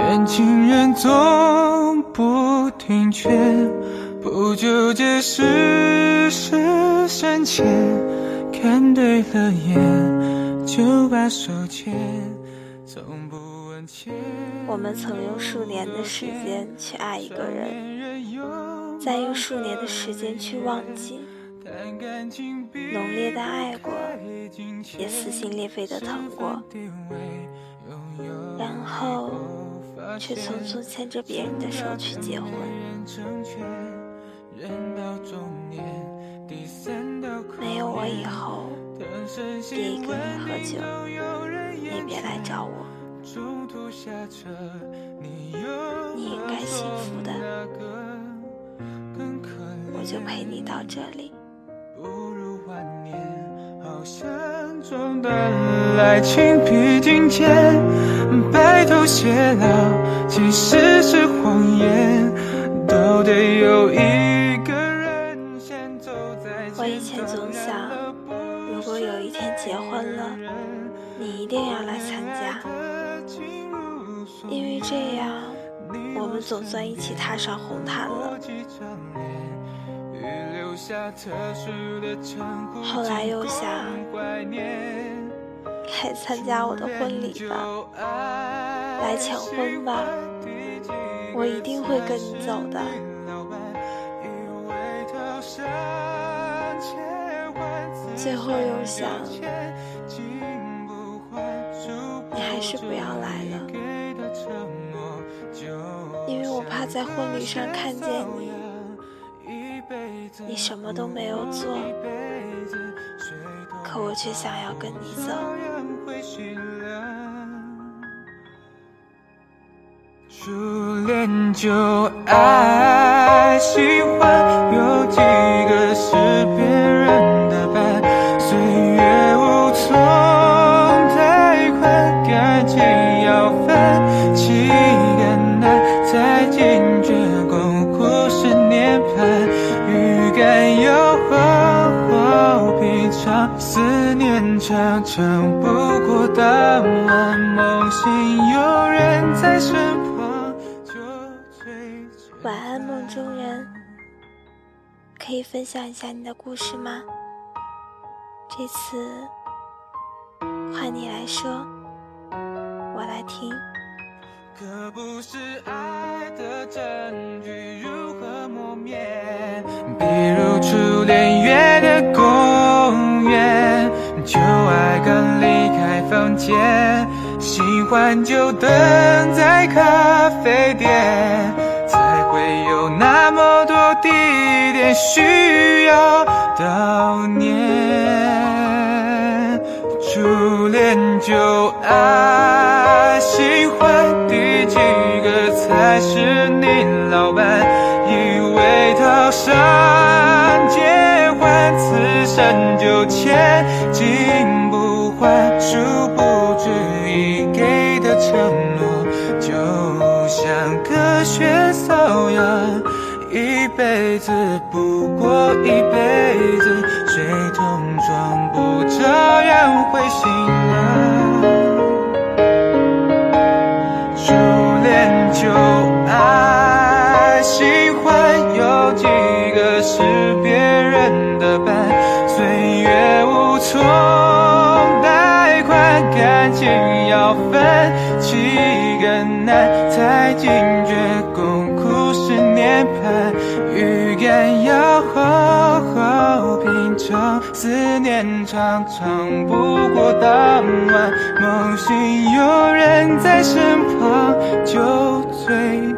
念情人总不听劝，不纠结世事深浅，看对了眼就把手牵，从不问前。我们曾用数年的时间去爱一个人，再用数年的时间去忘记。浓烈的爱过，也撕心裂肺的疼过，然后却匆匆牵着别人的手去结婚。没有我以后，约一个人喝酒，你别来找我。你应该幸福的，我就陪你到这里。中的爱情披荆剑，白头偕老，其实是谎言，都得有一个人先走在我以前总想，如果有一天结婚了，你一定要来参加，因为这样，我们总算一起踏上红毯了。后来又想，来参加我的婚礼吧，来抢婚吧，我一定会跟你走的。最后又想，你还是不要来了，因为我怕在婚礼上看见你。你什么都没有做，可我却想要跟你走。初恋就爱，喜欢有几个是别人思念常常不过当晚，梦醒有人在身旁，就最晚安，梦中人，可以分享一下你的故事吗？这次换你来说，我来听。可不是爱的证据如何磨灭？比如初恋约的公间，新欢就等在咖啡店，才会有那么多地点需要悼念。初恋就爱，新欢第几个才是你老伴？以为套上结婚，此生就千金不换，殊不知已给的承诺，就像隔靴搔痒，一辈子不过一辈子，谁同床不照样会醒来？要分期更难，才惊觉共苦十年盼，预感要好好品尝，思念常常不过当晚，梦醒有人在身旁，就醉。